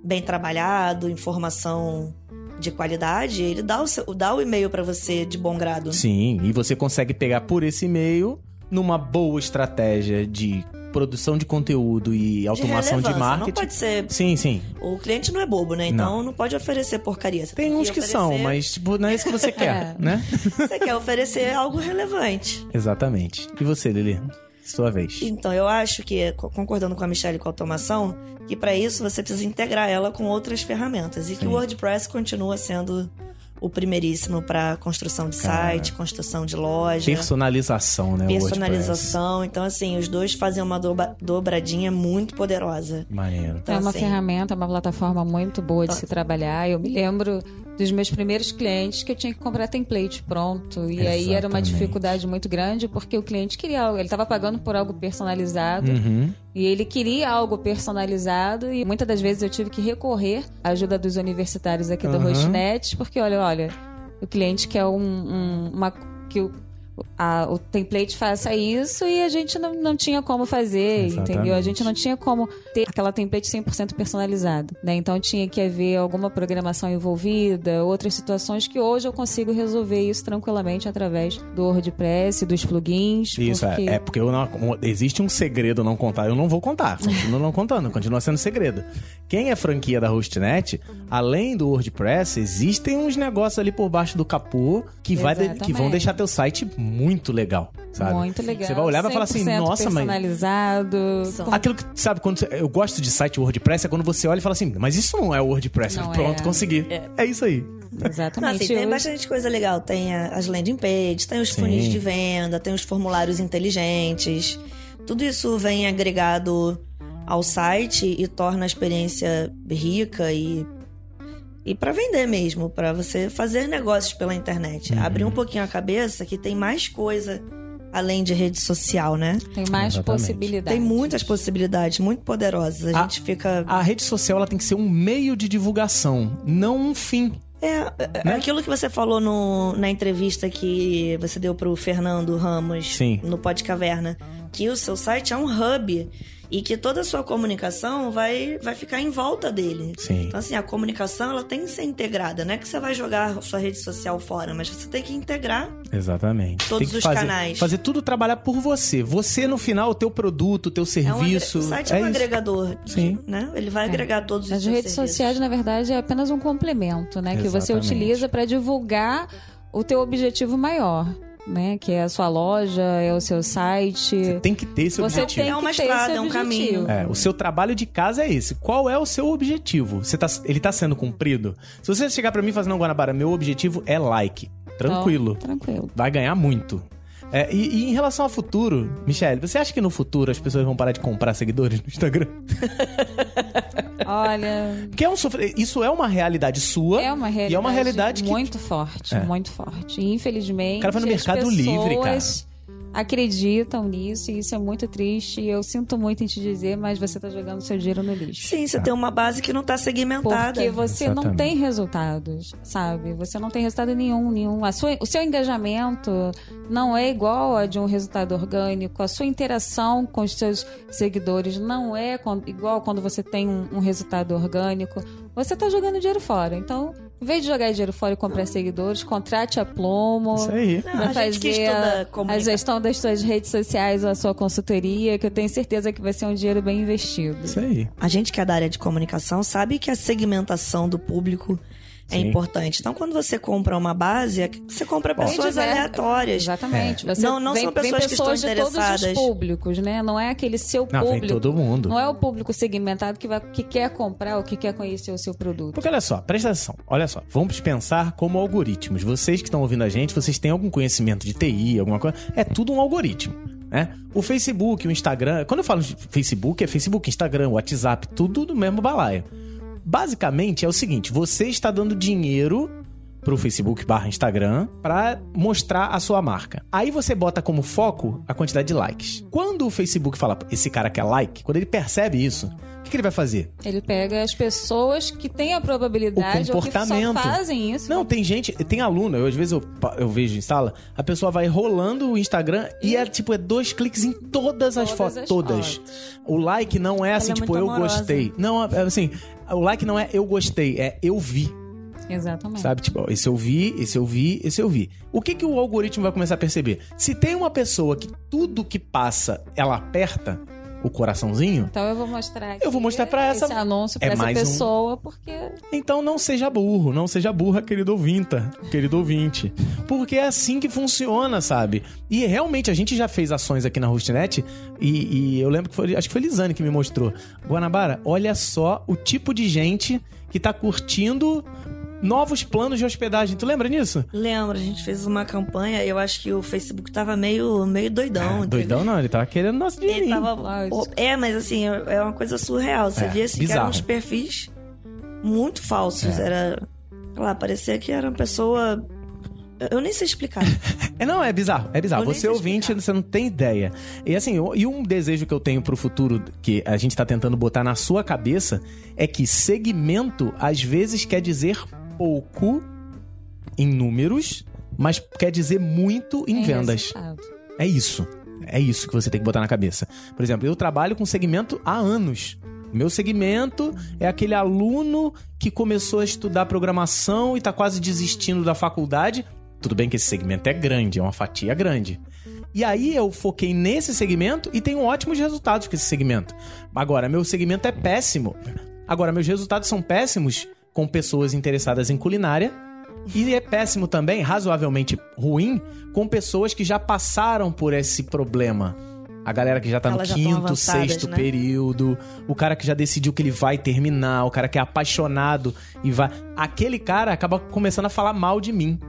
bem trabalhado, informação de qualidade, ele dá o, seu, dá o e-mail para você de bom grado. Sim, e você consegue pegar por esse e-mail numa boa estratégia de produção de conteúdo e automação de, relevância, marketing. Não pode ser. Sim, sim. O cliente não é bobo, né? Então não, pode oferecer porcaria. Você Tem uns que são, mas tipo, não é isso que você quer, É. né? Você quer oferecer algo relevante. Exatamente. E você, Lili? Sua vez. Então, eu acho que, co- concordando com a Michelle com a automação, que para isso você precisa integrar ela com outras ferramentas. E que Sim. o WordPress continua sendo o primeiríssimo para construção de Cara. site, construção de loja. Personalização, né? Personalização. Então, assim, os dois fazem uma dobra- dobradinha muito poderosa. Maneiro. Então, é uma assim, ferramenta, uma plataforma muito boa de se trabalhar. Eu me lembro dos meus primeiros clientes que eu tinha que comprar template pronto. E aí era uma Exatamente. dificuldade muito grande porque o cliente queria algo. Ele estava pagando por algo personalizado. Uhum. E ele queria algo personalizado e muitas das vezes eu tive que recorrer à ajuda dos universitários aqui do Aham. Hostnet, porque olha, olha, o cliente quer um, um- uma que o, a- o template faça isso e a gente não, não tinha como fazer, Exatamente. entendeu? A gente não tinha como ter aquela template 100% personalizada, né? Então tinha que haver alguma programação envolvida, outras situações que hoje eu consigo resolver isso tranquilamente através do WordPress, dos plugins. Isso, porque... é, é porque não- existe um segredo não contar. Eu não vou contar. Continuo não contando, continua sendo segredo. Quem é franquia da Hostnet, além do WordPress, existem uns negócios ali por baixo do capô que, vai que vão deixar teu site muito legal, sabe? Muito legal. Você vai olhar e vai falar assim, 100% nossa, mas... personalizado. Com- Aquilo que, sabe, quando você- eu gosto de site WordPress é quando você olha e fala assim, mas isso não é WordPress. Não Pronto, é. consegui. É. isso aí. Não, Exatamente. assim, tem bastante coisa legal. Tem as landing pages, tem os Sim. funis de venda, tem os formulários inteligentes. Tudo isso vem agregado ao site e torna a experiência rica e e para vender mesmo, para você fazer negócios pela internet. Uhum. Abrir um pouquinho a cabeça que tem mais coisa além de rede social, né? Tem mais Exatamente. possibilidades. Tem muitas possibilidades muito poderosas. A A- gente fica A rede social ela tem que ser um meio de divulgação, não um fim. É, é, Né? aquilo que você falou no- na entrevista que você deu pro Fernando Ramos Sim. no Pod Caverna, que o seu site é um hub e que toda a sua comunicação vai, vai ficar em volta dele. Sim. Então, assim, a comunicação ela tem que ser integrada. Não é que você vai jogar a sua rede social fora, mas você tem que integrar. Exatamente. Todos Tem que os fazer, canais. Fazer tudo trabalhar por você. Você, no final, o teu produto, o teu É um agre- serviço. o site é, um isso. agregador. Sim. Né? Ele vai agregar todos os As seus redes serviços. sociais, na verdade, é apenas um complemento, né? Que você Exatamente. utiliza para divulgar o teu objetivo maior, né? Que é a sua loja, é o seu site. Você tem que ter esse Você objetivo. tem É uma estrada, esse é um caminho. É, o seu trabalho de casa é esse. Qual é o seu objetivo? Você tá, ele tá sendo cumprido? Se você chegar pra mim e falar, não, Guanabara, meu objetivo é like. Tranquilo. Então, tranquilo. Vai ganhar muito. É, e, e em relação ao futuro, Michelle, você acha que no futuro as pessoas vão parar de comprar seguidores no Instagram? Olha, Porque é um sofre... isso é uma realidade sua. é uma realidade, E é uma realidade que. muito forte, É. muito forte. E, infelizmente, O cara vai no Mercado pessoas Livre, cara. Acreditam nisso e isso é muito triste. E eu sinto muito em te dizer, mas você tá jogando seu dinheiro no lixo. Sim, você tem uma base que não tá segmentada. Porque você não Exatamente. tem resultados, sabe? Você não tem resultado nenhum, nenhum. A sua, o seu engajamento não é igual a de um resultado orgânico. A sua interação com os seus seguidores não é igual quando você tem um, um resultado orgânico. Você tá jogando dinheiro fora. Então, em vez de jogar dinheiro fora e comprar seguidores, contrate a Plomo. Isso aí. Não, Pra a gente que fazer estuda a, a gestão das suas redes sociais ou a sua consultoria, que eu tenho certeza que vai ser um dinheiro bem investido. Isso aí. A gente que é da área de comunicação sabe que a segmentação do público é Sim. importante. Então, quando você compra uma base, é você compra pessoas diverso. aleatórias. Exatamente. Você Não- não vem, são pessoas vem que estão pessoas de todos os interessadas. públicos, né? Não é aquele seu Não, vem público. todo mundo. Não é o público segmentado que, vai, que quer comprar ou que quer conhecer o seu produto. Porque olha só, presta atenção. Olha só, vamos pensar como algoritmos. Vocês que estão ouvindo a gente, vocês têm algum conhecimento de TI, alguma coisa? É tudo um algoritmo, né? O Facebook, o Instagram. Quando eu falo de Facebook, é Facebook, Instagram, WhatsApp, tudo do mesmo balaio. Basicamente é o seguinte: você está dando dinheiro pro Facebook barra Instagram pra mostrar a sua marca. Aí você bota como foco a quantidade de likes. Quando o Facebook fala, esse cara quer like, quando ele percebe isso, o que, que ele vai fazer? Ele pega as pessoas que têm a probabilidade O ou que só comportamento. fazem isso. Não, tem gente, tem aluno, eu, às vezes eu, eu vejo em sala, a pessoa vai rolando o Instagram e é tipo, é dois cliques em todas as Todas fotos. as Todas. fotos. O like não é assim, é tipo, eu amorosa. gostei. Não, é assim, o like não é eu gostei, é eu vi. Exatamente. Sabe? Tipo, esse eu vi, esse eu vi, esse eu vi. O que, que o algoritmo vai começar a perceber? Se tem uma pessoa que tudo que passa, ela aperta o coraçãozinho, Então eu vou mostrar aqui Eu vou mostrar pra essa- esse anúncio pra é essa mais um- pessoa, porque Então não seja burro, não seja burra, querido ouvinta, querido ouvinte. Porque é assim que funciona, sabe? E realmente a gente já fez ações aqui na Hostnet e, e eu lembro que foi, acho que foi Lisane que me mostrou. Guanabara, olha só o tipo de gente que tá curtindo novos planos de hospedagem. Tu lembra disso? Lembra, a gente fez uma campanha, eu acho que o Facebook tava meio, meio doidão. Entendeu? doidão não, ele tava querendo nosso Ele dinheirinho. tava. Lógico. É, mas assim, é é uma coisa surreal. Você É, via assim, que bizarro. eram uns perfis muito falsos. É. Era. Sei lá, parecia que era uma pessoa. Eu nem sei explicar. É, não, é bizarro, é bizarro. Eu Você ouvinte, explicar. você não tem ideia. E assim, o- e um desejo que eu tenho pro futuro, que a gente tá tentando botar na sua cabeça, é que segmento, às vezes, quer dizer pouco em números, mas quer dizer muito em tem vendas. resultado. É isso. É isso que você tem que botar na cabeça. Por exemplo, eu trabalho com segmento há anos. Meu segmento é aquele aluno que começou a estudar programação e tá quase desistindo da faculdade. Tudo bem que esse segmento é grande, é uma fatia grande. E aí eu foquei nesse segmento e tenho ótimos resultados com esse segmento. Agora, meu segmento é péssimo. Agora, meus resultados são péssimos com pessoas interessadas em culinária e é péssimo também, razoavelmente ruim, com pessoas que já passaram por esse problema. A galera que já tá no Elas tão quinto, sexto né? período, o cara que já decidiu que ele vai terminar, o cara que é apaixonado e vai. Aquele cara acaba começando a falar mal de mim.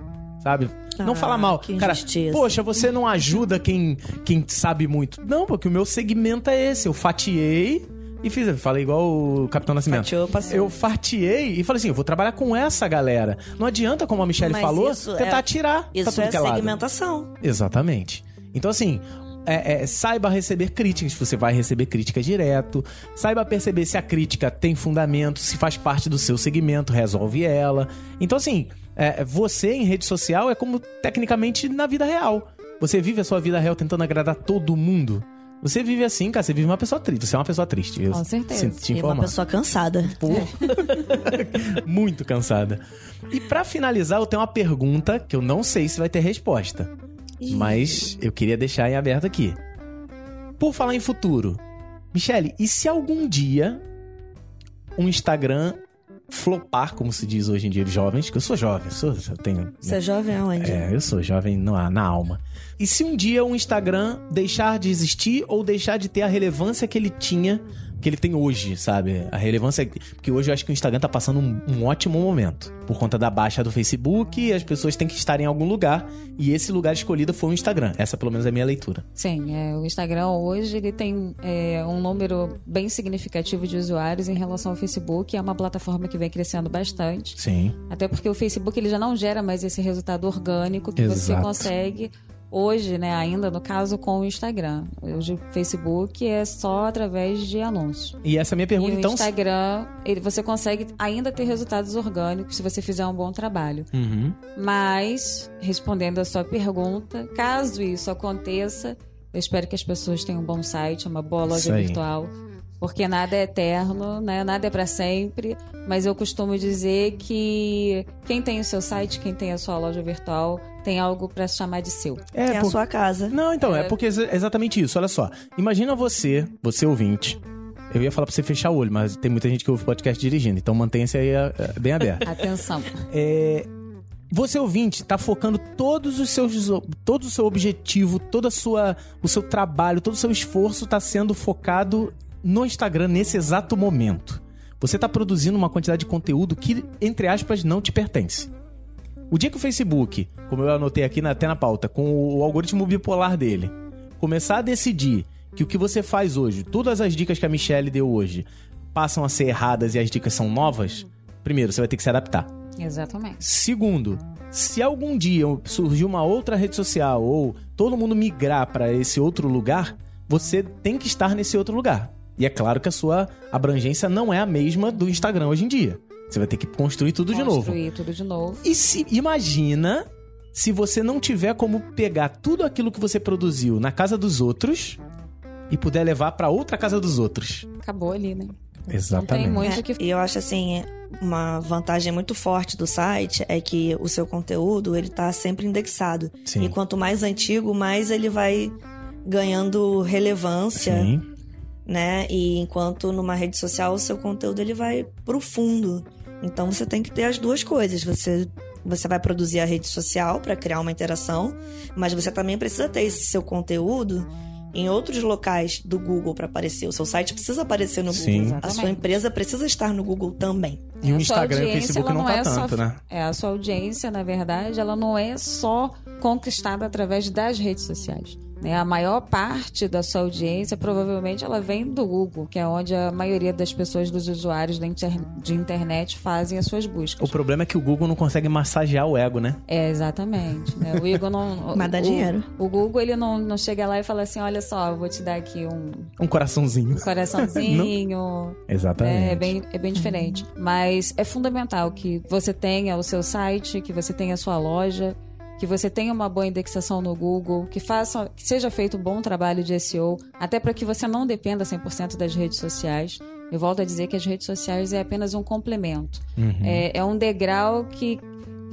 Sabe? não Ah, falar mal. que Cara, poxa, você não ajuda quem, quem sabe muito. Não, porque o meu segmento é esse. Eu fatiei e fiz. Falei igual o Capitão Nascimento. Fatiou. Eu fatiei e falei assim: eu vou trabalhar com essa galera. Não adianta, como a Michelle Mas falou, tentar é- tirar. Isso é é lado. segmentação. Exatamente. Então, assim, é- é, saiba receber críticas, você vai receber crítica direto. Saiba perceber se a crítica tem fundamento, se faz parte do seu segmento, resolve ela. Então, assim, é, você em rede social é como tecnicamente na vida real. Você vive a sua vida real tentando agradar todo mundo. Você vive assim, cara, você vive uma pessoa triste. Você é uma pessoa triste. Eu Com certeza. te E uma informar. pessoa cansada. Pô. Muito cansada. E pra finalizar, eu tenho uma pergunta que eu não sei se vai ter resposta. Ih. Mas eu queria deixar em aberto aqui. Por falar em futuro, Michele, e se algum dia um Instagram flopar, como se diz hoje em dia, jovens, que eu sou jovem, eu, sou, eu tenho. Você é jovem aonde? É, eu sou jovem na, na alma. E se um dia um Instagram deixar de existir ou deixar de ter a relevância que ele tinha, que ele tem hoje, sabe? A relevância. Porque hoje eu acho que o Instagram tá passando um, um ótimo momento. Por conta da baixa do Facebook, as pessoas têm que estar em algum lugar. E esse lugar escolhido foi o Instagram. Essa, pelo menos, é a minha leitura. Sim, é, o Instagram hoje ele tem é, um número bem significativo de usuários em relação ao Facebook. É uma plataforma que vem crescendo bastante. Sim. Até porque o Facebook ele já não gera mais esse resultado orgânico que você Exato. consegue hoje, né, ainda no caso com o Instagram. Hoje o Facebook é só através de anúncios. E essa é a minha pergunta, e o então. Instagram, ele, você consegue ainda ter resultados orgânicos se você fizer um bom trabalho. Uhum. Mas, respondendo a sua pergunta, caso isso aconteça, eu espero que as pessoas tenham um bom site, uma boa loja virtual. Porque nada é eterno, né? Nada é para sempre. Mas eu costumo dizer que quem tem o seu site, quem tem a sua loja virtual, tem algo para se chamar de seu. É, a por- sua casa. Não, então, é porque é exatamente isso. Olha só. Imagina você, você ouvinte. Eu ia falar pra você fechar o olho, mas tem muita gente que ouve podcast dirigindo, então mantenha-se aí é, é, bem aberto. Atenção. É, você ouvinte tá focando todos os seus todo o seu objetivo, toda a sua o seu trabalho, todo o seu esforço tá sendo focado no Instagram nesse exato momento. Você tá produzindo uma quantidade de conteúdo que entre aspas não te pertence. O dia que o Facebook, como eu anotei aqui na, até na pauta, com o algoritmo bipolar dele, começar a decidir que o que você faz hoje, todas as dicas que a Michelle deu hoje, passam a ser erradas e as dicas são novas, primeiro, você vai ter que se adaptar. Exatamente. Segundo, se algum dia surgir uma outra rede social ou todo mundo migrar para esse outro lugar, você tem que estar nesse outro lugar. E é claro que a sua abrangência não é a mesma do Instagram hoje em dia. Você vai ter que construir tudo de novo. Construir tudo de novo. E se imagina se você não tiver como pegar tudo aquilo que você produziu na casa dos outros e puder levar para outra casa dos outros. Acabou ali, né? Exatamente. Não tem muito É, o que E eu acho assim, uma vantagem muito forte do site é que o seu conteúdo, ele tá sempre indexado. Sim. E quanto mais antigo, mais ele vai ganhando relevância, Sim. Né? E enquanto numa rede social, o seu conteúdo ele vai pro fundo. Então você tem que ter as duas coisas. Você você vai produzir a rede social para criar uma interação, mas você também precisa ter esse seu conteúdo em outros locais do Google para aparecer. O seu site precisa aparecer no Sim. Google. A sua empresa precisa estar no Google também. E o Instagram e o Facebook ela não tá é só- tanto, né? É, a sua audiência, na verdade, ela não é só conquistada através das redes sociais. Né? A maior parte da sua audiência, provavelmente, ela vem do Google, que é onde a maioria das pessoas, dos usuários da inter- de internet, fazem as suas buscas. O problema é que o Google não consegue massagear o ego, né? É, exatamente. né? O Igor não... Mas dá o- dinheiro. O Google, ele não, não chega lá e fala assim, olha só, eu vou te dar aqui um Um coraçãozinho. coraçãozinho... Exatamente. É, é bem, é bem diferente. Mas é fundamental que você tenha o seu site, que você tenha a sua loja, que você tenha uma boa indexação no Google, que faça, que seja feito um bom trabalho de SEO, até para que você não dependa 100% das redes sociais. Eu volto a dizer que as redes sociais é apenas um complemento. É, é um degrau que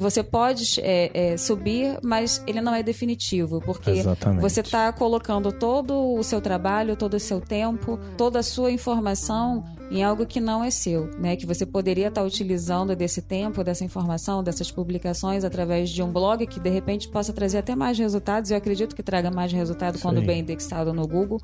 você pode é, é, subir, mas ele não é definitivo, porque Exatamente. você está colocando todo o seu trabalho, todo o seu tempo, toda a sua informação em algo que não é seu, né? Que você poderia estar utilizando desse tempo, dessa informação, dessas publicações através de um blog que de repente possa trazer até mais resultados. Eu acredito que traga mais resultado Isso quando bem indexado no Google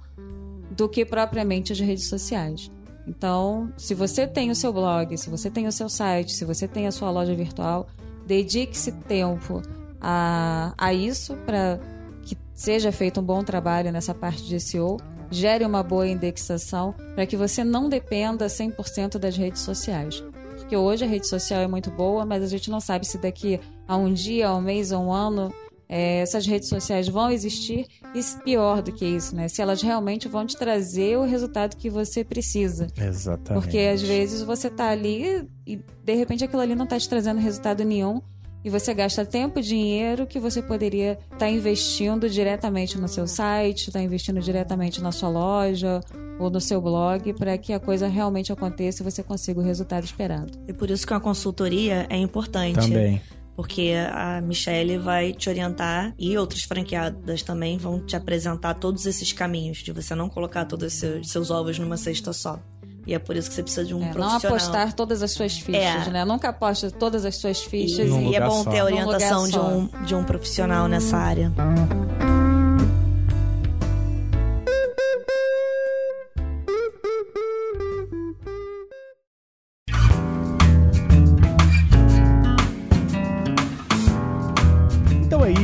do que propriamente as redes sociais. Então, se você tem o seu blog, se você tem o seu site, se você tem a sua loja virtual, dedique-se tempo a, a isso para que seja feito um bom trabalho nessa parte de SEO, gere uma boa indexação para que você não dependa 100% das redes sociais. Porque hoje a rede social é muito boa, mas a gente não sabe se daqui a um dia, a um mês, a um ano, é, essas redes sociais vão existir e pior do que isso, né? Se elas realmente vão te trazer o resultado que você precisa. Exatamente. Porque às vezes você tá ali e de repente aquilo ali não tá te trazendo resultado nenhum e você gasta tempo e dinheiro que você poderia estar investindo diretamente no seu site, estar investindo diretamente na sua loja ou no seu blog para que a coisa realmente aconteça e você consiga o resultado esperado. E por isso que uma consultoria é importante. Também. Porque a Michelle vai te orientar e outras franqueadas também vão te apresentar todos esses caminhos de você não colocar todos os seus, seus ovos numa cesta só. E é por isso que você precisa de um É, não profissional. apostar todas as suas fichas, É. né? Nunca aposte todas as suas E, fichas Num e é bom ter a orientação de um, de um profissional nessa área.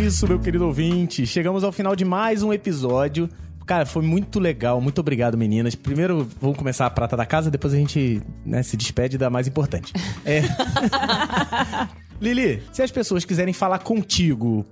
Isso, meu querido ouvinte. Chegamos ao final de mais um episódio. Cara, foi muito legal. Muito obrigado, meninas. Primeiro, vamos começar a prata da casa, depois a gente né, se despede da mais importante. É. Lili, se as pessoas quiserem falar contigo,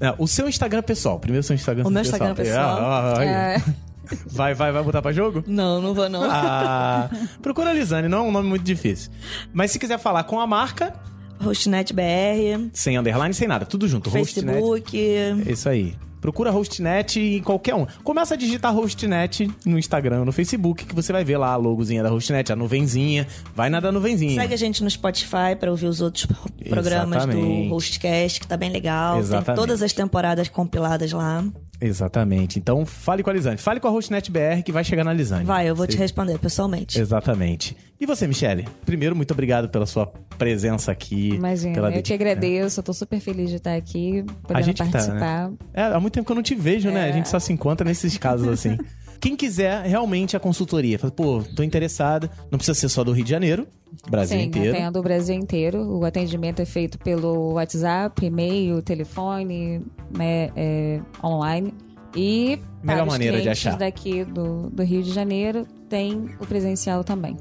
É, o seu Instagram pessoal. Primeiro o seu Instagram O meu pessoal. Instagram pessoal. É, ó, ó, aí. É, Vai, vai, vai botar pra jogo? Não, não vou não. Ah, procura a Lisane, não é um nome muito difícil. Mas se quiser falar com a marca, Hostnet BR, sem underline, sem nada, tudo junto. Hostnet. Facebook. Isso aí. Procura Hostnet em qualquer um. Começa a digitar Hostnet no Instagram, no Facebook, que você vai ver lá a logozinha da Hostnet, a nuvenzinha. Vai na da nuvenzinha. Segue a gente no Spotify pra ouvir os outros programas Exatamente. do Hostcast, que tá bem legal. Exatamente. Tem todas as temporadas compiladas lá. Exatamente. Então, fale com a Lisane. Fale com a Hostnet BR que vai chegar na Lisane. Vai, eu vou te responder pessoalmente. Exatamente. E você, Michele? Primeiro, muito obrigado pela sua presença aqui. imagina, pela eu dedica- agradeço, eu tô super feliz de estar aqui, podendo gente que tá, participar. É, há muito tempo que eu não te vejo, né? A gente só se encontra nesses casos assim. Quem quiser realmente a consultoria, fala, pô, tô interessada, não precisa ser só do Rio de Janeiro, Brasil Sim, inteiro. atendo o Brasil inteiro. O atendimento é feito pelo WhatsApp, e-mail, telefone, né, é, online. E Melhor para os maneira de achar. daqui do, do Rio de Janeiro, tem o presencial também.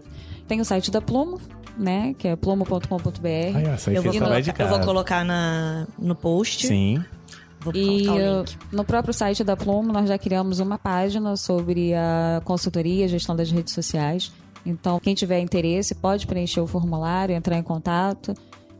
Tem o site da Plumo, né, que é plumo.com.br. Eu vou, eu vou colocar na, no post. Sim. Vou E o link. no próprio site da Plumo nós já criamos uma página sobre a consultoria, gestão das redes sociais. Então, quem tiver interesse pode preencher o formulário, entrar em contato.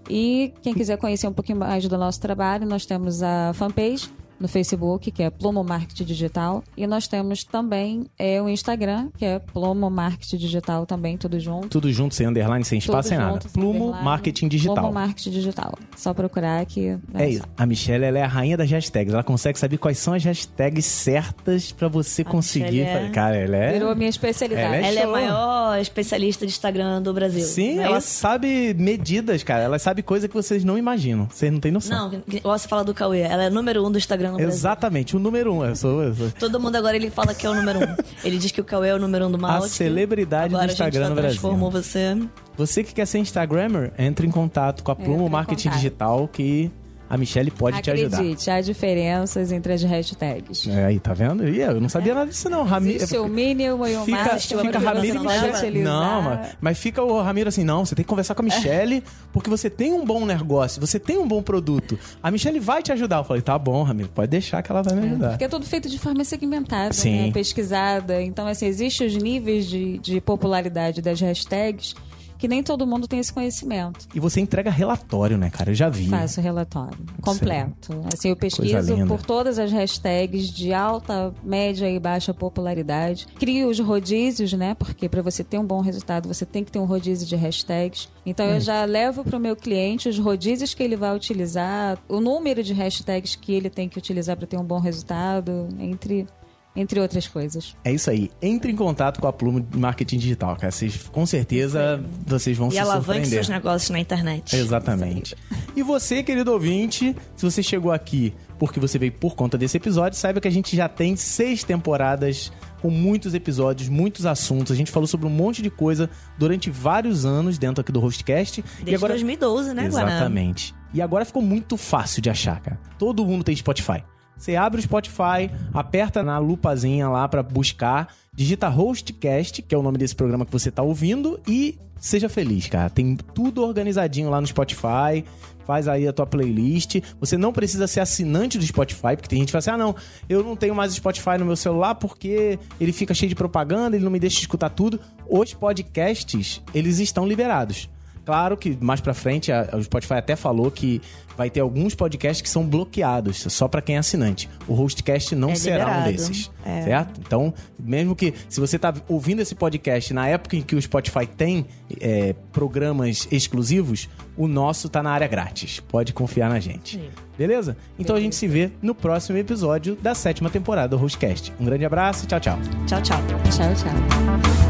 E quem quiser conhecer um pouquinho mais do nosso trabalho, nós temos a fanpage no Facebook, que é Plumo Marketing Digital. E nós temos também é, o Instagram, que é Plumo Marketing Digital também, tudo junto. Tudo junto, sem underline, sem espaço, Tudo sem nada. Plumo underline. Marketing Digital. Plumo Marketing Digital. Só procurar que É isso. A Michelle, ela é a rainha das hashtags. Ela consegue saber quais são as hashtags certas pra você conseguir. Michelle é- Cara, ela é... Virou a minha especialidade. Ela é Ela é a maior especialista de Instagram do Brasil. Sim, É ela isso? sabe medidas, cara. Ela sabe coisa que vocês não imaginam. Vocês não têm noção. Não, você fala do Cauê. Ela é número um do Instagram no Brasil. Exatamente, o número um. Eu sou, eu sou Todo mundo agora ele fala que é o número um. Ele diz que o Cauê é o número um do a Malte. celebridade Agora do Instagram a gente no já Brasil. transformou você. Você que quer ser Instagrammer, entre em contato com a Plumo Entre em Marketing contato. Digital que a Michelle pode te ajudar. Acredite, há diferenças entre as hashtags. É, aí, tá vendo? Ih, eu não sabia nada disso, não. Rami... Existe o mínimo e o Fica, máximo. fica Ramiro e Michelle. Não, mas, mas fica o Ramiro assim, não, você tem que conversar com a Michelle, porque você tem um bom negócio, você tem um bom produto. A Michelle vai te ajudar. Eu falei, tá bom, Ramiro, pode deixar que ela vai me ajudar. Porque é tudo feito de forma segmentada, Sim. né? pesquisada. Então, assim, existem os níveis de, de popularidade das hashtags que nem todo mundo tem esse conhecimento. E você entrega relatório, né, cara? Eu já vi. Faço relatório completo. Assim, eu pesquiso por todas as hashtags de alta, média e baixa popularidade. Crio os rodízios, né? Porque para você ter um bom resultado, você tem que ter um rodízio de hashtags. Então Hum. eu já levo para o meu cliente os rodízios que ele vai utilizar, o número de hashtags que ele tem que utilizar para ter um bom resultado, entre entre outras coisas. É isso aí. Entre em contato com a Plumo de Marketing Digital, cara. Vocês, com certeza vocês vão E se alavanque surpreender. seus negócios na internet. Exatamente. E você, querido ouvinte, se você chegou aqui porque você veio por conta desse episódio, saiba que a gente já tem seis temporadas com muitos episódios, muitos assuntos. A gente falou sobre um monte de coisa durante vários anos dentro aqui do Hostcast. Desde e agora 2012, né, Guaraná? Exatamente. E agora ficou muito fácil de achar, cara. Todo mundo tem Spotify. Você abre o Spotify, aperta na lupazinha lá pra buscar, digita Hostcast, que é o nome desse programa que você tá ouvindo, e seja feliz, cara. Tem tudo organizadinho lá no Spotify. Faz aí a tua playlist. Você não precisa ser assinante do Spotify, porque tem gente que fala assim: ah, não, eu não tenho mais Spotify no meu celular porque ele fica cheio de propaganda, ele não me deixa escutar tudo. Os podcasts, eles estão liberados. Claro que mais pra frente a- o Spotify até falou que vai ter alguns podcasts que são bloqueados, só pra quem é assinante. O Hostcast não É será um liberado. desses, É. certo? Então, mesmo que se você tá ouvindo esse podcast na época em que o Spotify tem é, programas exclusivos, o nosso tá na área grátis. Pode confiar na gente. Beleza? Então a gente se vê no próximo episódio da sétima temporada do Hostcast. Um grande abraço e tchau, tchau. Tchau, tchau. Tchau, tchau.